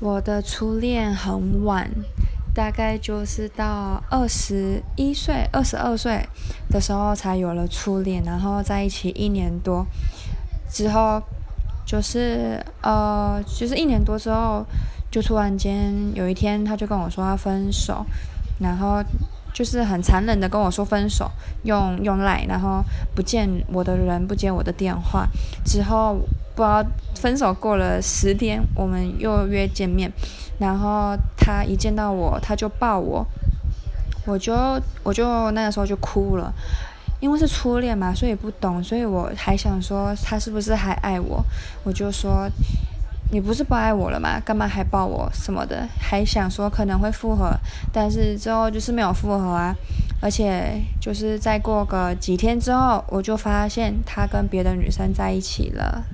我的初恋很晚，大概就是到二十一岁、二十二岁的时候才有了初恋，然后在一起一年多之后，就是呃，就是一年多之后，就突然间有一天他就跟我说要分手，然后就是很残忍的跟我说分手，用用赖，然后不见我的人，不接我的电话，之后。不知道分手过了十天，我们又约见面，然后他一见到我，他就抱我，我就我就那个时候就哭了，因为是初恋嘛，所以不懂，所以我还想说他是不是还爱我，我就说你不是不爱我了吗？干嘛还抱我什么的？还想说可能会复合，但是之后就是没有复合啊，而且就是再过个几天之后，我就发现他跟别的女生在一起了。